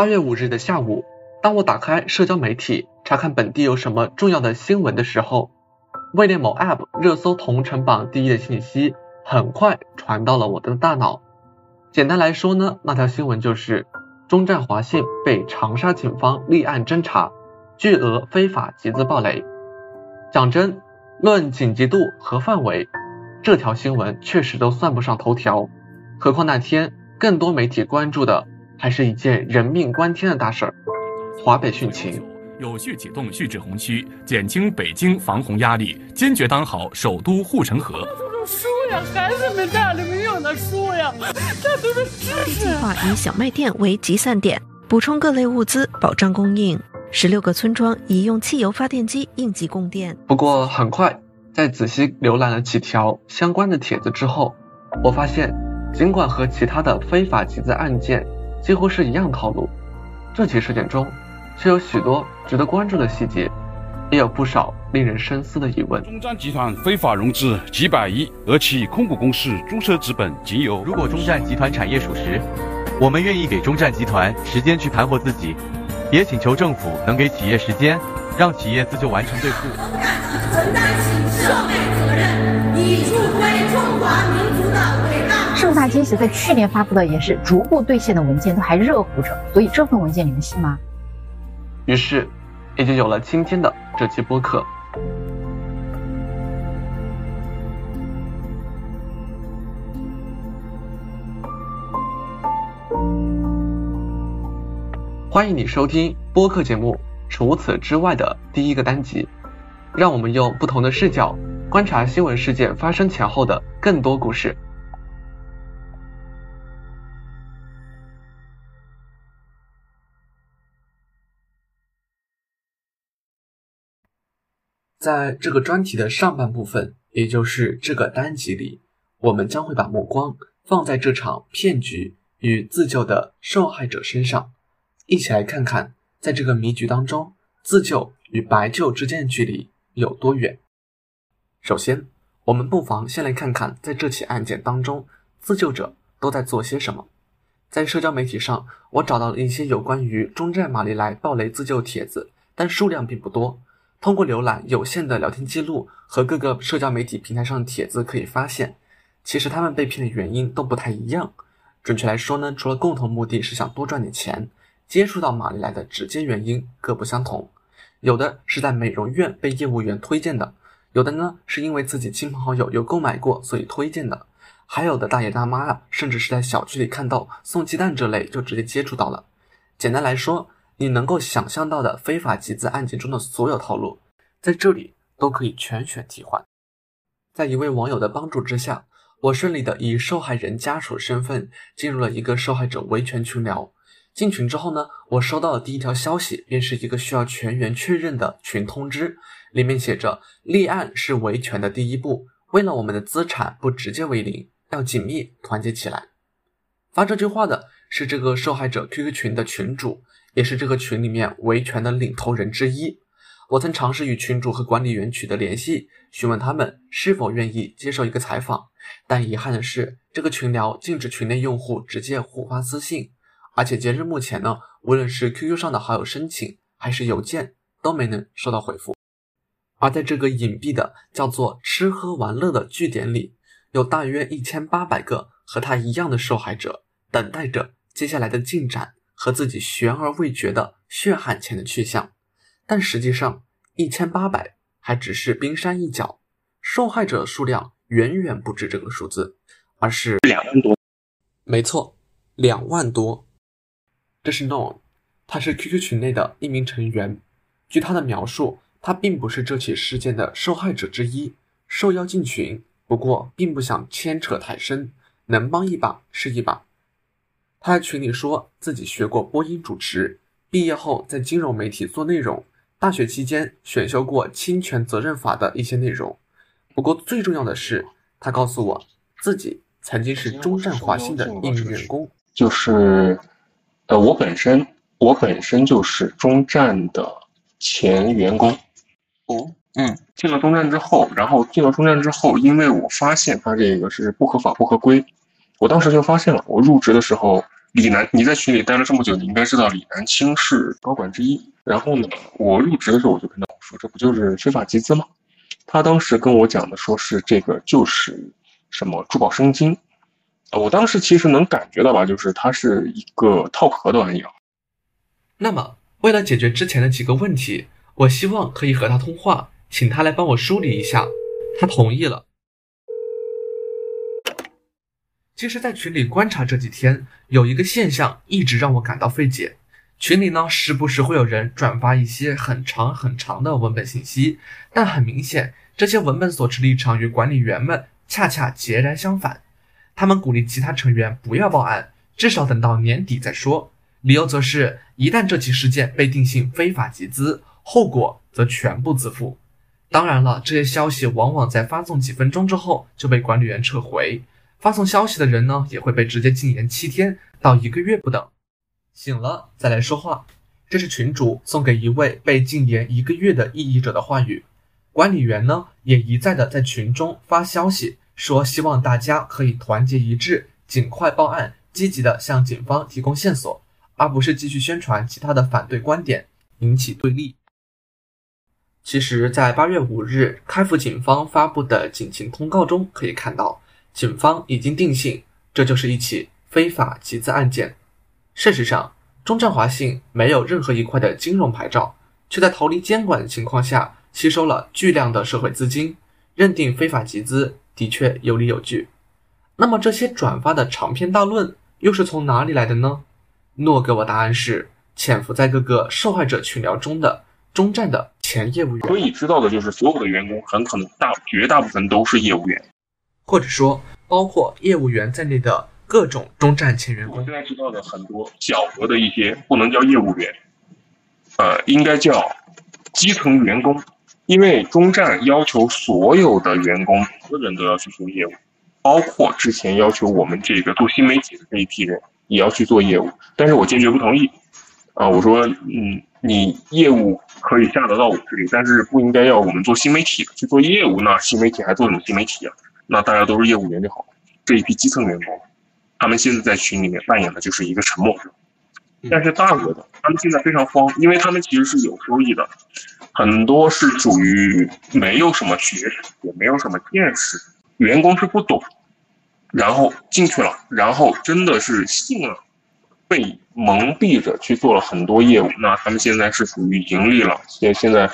八月五日的下午，当我打开社交媒体查看本地有什么重要的新闻的时候，位列某 App 热搜同城榜第一的信息很快传到了我的大脑。简单来说呢，那条新闻就是中站华信被长沙警方立案侦查，巨额非法集资暴雷。讲真，论紧急度和范围，这条新闻确实都算不上头条。何况那天更多媒体关注的。还是一件人命关天的大事儿。华北汛情，有序启动蓄滞洪区，减轻北京防洪压力，坚决当好首都护城河。书呀，孩子们家里没有那书呀，这都是知识。计划以小卖店为集散点，补充各类物资，保障供应。十六个村庄已用汽油发电机应急供电。不过很快，在仔细浏览了几条相关的帖子之后，我发现，尽管和其他的非法集资案件。几乎是一样套路，这起事件中却有许多值得关注的细节，也有不少令人深思的疑问。中站集团非法融资几百亿，而其控股公司注册资本仅有。如果中站集团产业属实，我们愿意给中站集团时间去盘活自己，也请求政府能给企业时间，让企业自救完成兑付。承担起社会责任，以助推中华民大。盛大金石在去年发布的也是逐步兑现的文件都还热乎着，所以这份文件你们信吗？于是也就有了今天的这期播客。欢迎你收听播客节目。除此之外的第一个单集，让我们用不同的视角观察新闻事件发生前后的更多故事。在这个专题的上半部分，也就是这个单集里，我们将会把目光放在这场骗局与自救的受害者身上，一起来看看，在这个迷局当中，自救与白救之间的距离有多远。首先，我们不妨先来看看，在这起案件当中，自救者都在做些什么。在社交媒体上，我找到了一些有关于中站马里莱暴雷自救帖子，但数量并不多。通过浏览有限的聊天记录和各个社交媒体平台上的帖子，可以发现，其实他们被骗的原因都不太一样。准确来说呢，除了共同目的是想多赚点钱，接触到玛丽莱的直接原因各不相同。有的是在美容院被业务员推荐的，有的呢是因为自己亲朋好友有购买过所以推荐的，还有的大爷大妈啊，甚至是在小区里看到送鸡蛋这类就直接接触到了。简单来说。你能够想象到的非法集资案件中的所有套路，在这里都可以全选替换。在一位网友的帮助之下，我顺利的以受害人家属身份进入了一个受害者维权群聊。进群之后呢，我收到的第一条消息便是一个需要全员确认的群通知，里面写着：立案是维权的第一步，为了我们的资产不直接为零，要紧密团结起来。发这句话的是这个受害者 QQ 群的群主。也是这个群里面维权的领头人之一。我曾尝试与群主和管理员取得联系，询问他们是否愿意接受一个采访，但遗憾的是，这个群聊禁止群内用户直接互发私信，而且截至目前呢，无论是 QQ 上的好友申请，还是邮件，都没能收到回复。而在这个隐蔽的叫做“吃喝玩乐”的据点里，有大约一千八百个和他一样的受害者，等待着接下来的进展。和自己悬而未决的血汗钱的去向，但实际上一千八百还只是冰山一角，受害者数量远远不止这个数字，而是两万多。没错，两万多。这是 Norm，他是 QQ 群内的一名成员。据他的描述，他并不是这起事件的受害者之一，受邀进群，不过并不想牵扯太深，能帮一把是一把。他在群里说自己学过播音主持，毕业后在金融媒体做内容，大学期间选修过侵权责任法的一些内容。不过最重要的是，他告诉我自己曾经是中站华信的一名员工，就是，呃，我本身我本身就是中站的前员工。哦，嗯，进了中站之后，然后进了中站之后，因为我发现他这个是不合法不合规。我当时就发现了，我入职的时候李楠，你在群里待了这么久，你应该知道李楠青是高管之一。然后呢，我入职的时候我就跟他说，这不就是非法集资吗？他当时跟我讲的说是这个就是什么珠宝生金，啊，我当时其实能感觉到吧，就是它是一个套壳的玩意儿。那么，为了解决之前的几个问题，我希望可以和他通话，请他来帮我梳理一下。他同意了。其实，在群里观察这几天，有一个现象一直让我感到费解。群里呢，时不时会有人转发一些很长很长的文本信息，但很明显，这些文本所持立场与管理员们恰恰截然相反。他们鼓励其他成员不要报案，至少等到年底再说。理由则是，一旦这起事件被定性非法集资，后果则全部自负。当然了，这些消息往往在发送几分钟之后就被管理员撤回。发送消息的人呢，也会被直接禁言七天到一个月不等。醒了再来说话，这是群主送给一位被禁言一个月的异议者的话语。管理员呢，也一再的在群中发消息，说希望大家可以团结一致，尽快报案，积极的向警方提供线索，而不是继续宣传其他的反对观点，引起对立。其实，在八月五日开府警方发布的警情通告中可以看到。警方已经定性，这就是一起非法集资案件。事实上，中站华信没有任何一块的金融牌照，却在逃离监管的情况下吸收了巨量的社会资金，认定非法集资的确有理有据。那么，这些转发的长篇大论又是从哪里来的呢？诺给我答案是潜伏在各个受害者群聊中的中站的前业务员。可以知道的就是，所有的员工很可能大绝大部分都是业务员。或者说，包括业务员在内的各种中站前员工。我现在知道的很多小额的一些，不能叫业务员，呃，应该叫基层员工。因为中站要求所有的员工，个人都要去做业务，包括之前要求我们这个做新媒体的这一批人也要去做业务。但是我坚决不同意。啊，我说，嗯，你业务可以下得到我这里，但是不应该要我们做新媒体的去做业务。那新媒体还做什么新媒体啊？那大家都是业务员就好。这一批基层员工，他们现在在群里面扮演的就是一个沉默者。但是大额的，他们现在非常慌，因为他们其实是有收益的，很多是属于没有什么学识，也没有什么见识，员工是不懂，然后进去了，然后真的是信了，被蒙蔽着去做了很多业务。那他们现在是属于盈利了，现现在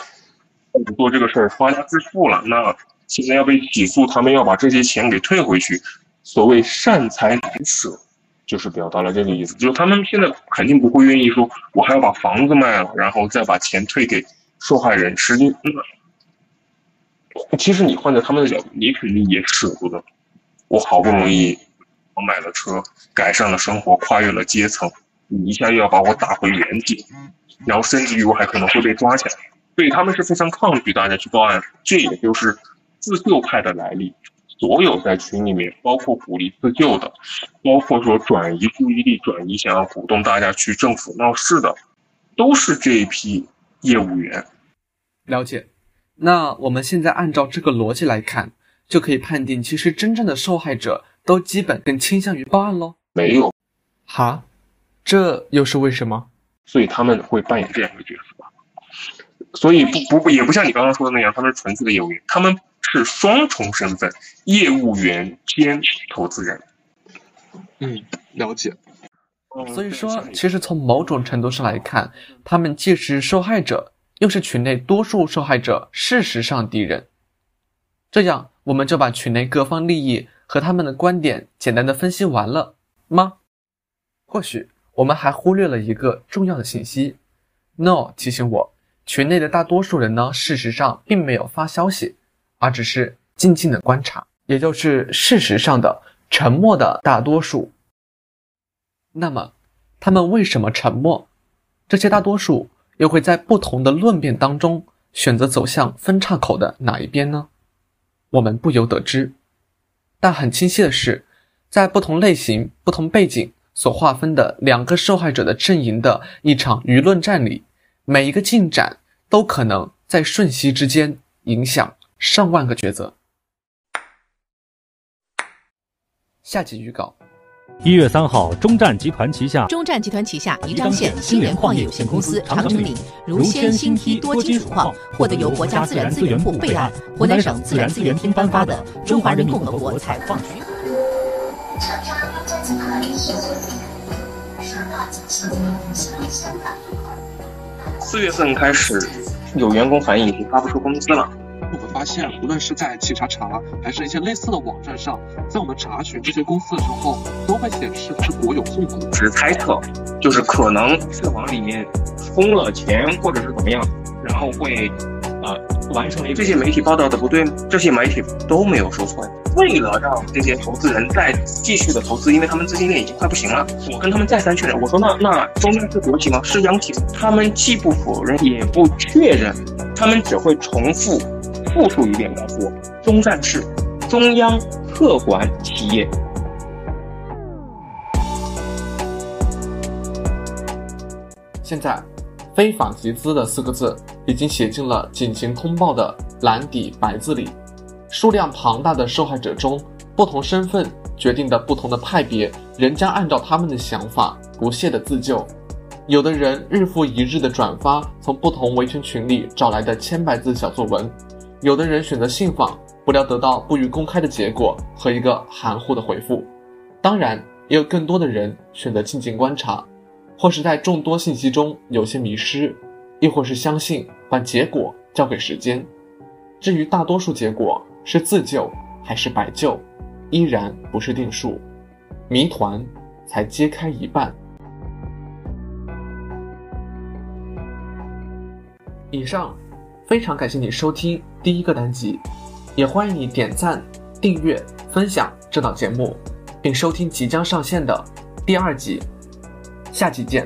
做这个事儿发家致富了。那。现在要被起诉，他们要把这些钱给退回去。所谓善财难舍，就是表达了这个意思。就是他们现在肯定不会愿意说，我还要把房子卖了，然后再把钱退给受害人。实际，其实你换在他们的角度，你肯定也舍不得。我好不容易我买了车，改善了生活，跨越了阶层，你一下又要把我打回原点，然后甚至于我还可能会被抓起来。所以他们是非常抗拒大家去报案。这也就是。自救派的来历，所有在群里面，包括鼓励自救的，包括说转移注意力、转移想要鼓动大家去政府闹事的，都是这一批业务员。了解。那我们现在按照这个逻辑来看，就可以判定，其实真正的受害者都基本更倾向于报案喽？没有。哈？这又是为什么？所以他们会扮演这样的角色吧。所以不不也不像你刚刚说的那样，他们是纯粹的业务员，他们。是双重身份，业务员兼投资人。嗯，了解。所以说，其实从某种程度上来看，他们既是受害者，又是群内多数受害者事实上敌人。这样，我们就把群内各方利益和他们的观点简单的分析完了吗？或许我们还忽略了一个重要的信息。No 提醒我，群内的大多数人呢，事实上并没有发消息。而只是静静的观察，也就是事实上的沉默的大多数。那么，他们为什么沉默？这些大多数又会在不同的论辩当中选择走向分岔口的哪一边呢？我们不由得知。但很清晰的是，在不同类型、不同背景所划分的两个受害者的阵营的一场舆论战里，每一个进展都可能在瞬息之间影响。上万个抉择。下集预告：一月三号，中站集团旗下中站集团旗下宜章县新源矿业有限公司长城岭如铅锌锑多金属矿获得由国家自然资源部备案、湖南省自然资源厅颁发的《中华人民共和国采矿许可》。四月份开始，有员工反映已经发不出工资了。我们发现，无论是在企查查，还是一些类似的网站上，在我们查询这些公司的时候，都会显示是国有控股。只是猜测，就是可能是往里面充了钱，或者是怎么样，然后会呃完成了这些媒体报道的不对，这些媒体都没有说错。为了让这些投资人再继续的投资，因为他们资金链已经快不行了，我跟他们再三确认，我说那那中央是国企吗？是央企？他们既不否认也不确认，他们只会重复。复述一遍，告诉我，中战是中央特管企业。现在，非法集资的四个字已经写进了警情通报的蓝底白字里。数量庞大的受害者中，不同身份决定的不同的派别，仍将按照他们的想法不懈的自救。有的人日复一日的转发从不同维权群里找来的千百字小作文。有的人选择信访，不料得到不予公开的结果和一个含糊的回复。当然，也有更多的人选择静静观察，或是在众多信息中有些迷失，亦或是相信把结果交给时间。至于大多数结果是自救还是白救，依然不是定数。谜团才揭开一半。以上。非常感谢你收听第一个单集，也欢迎你点赞、订阅、分享这档节目，并收听即将上线的第二集。下期见。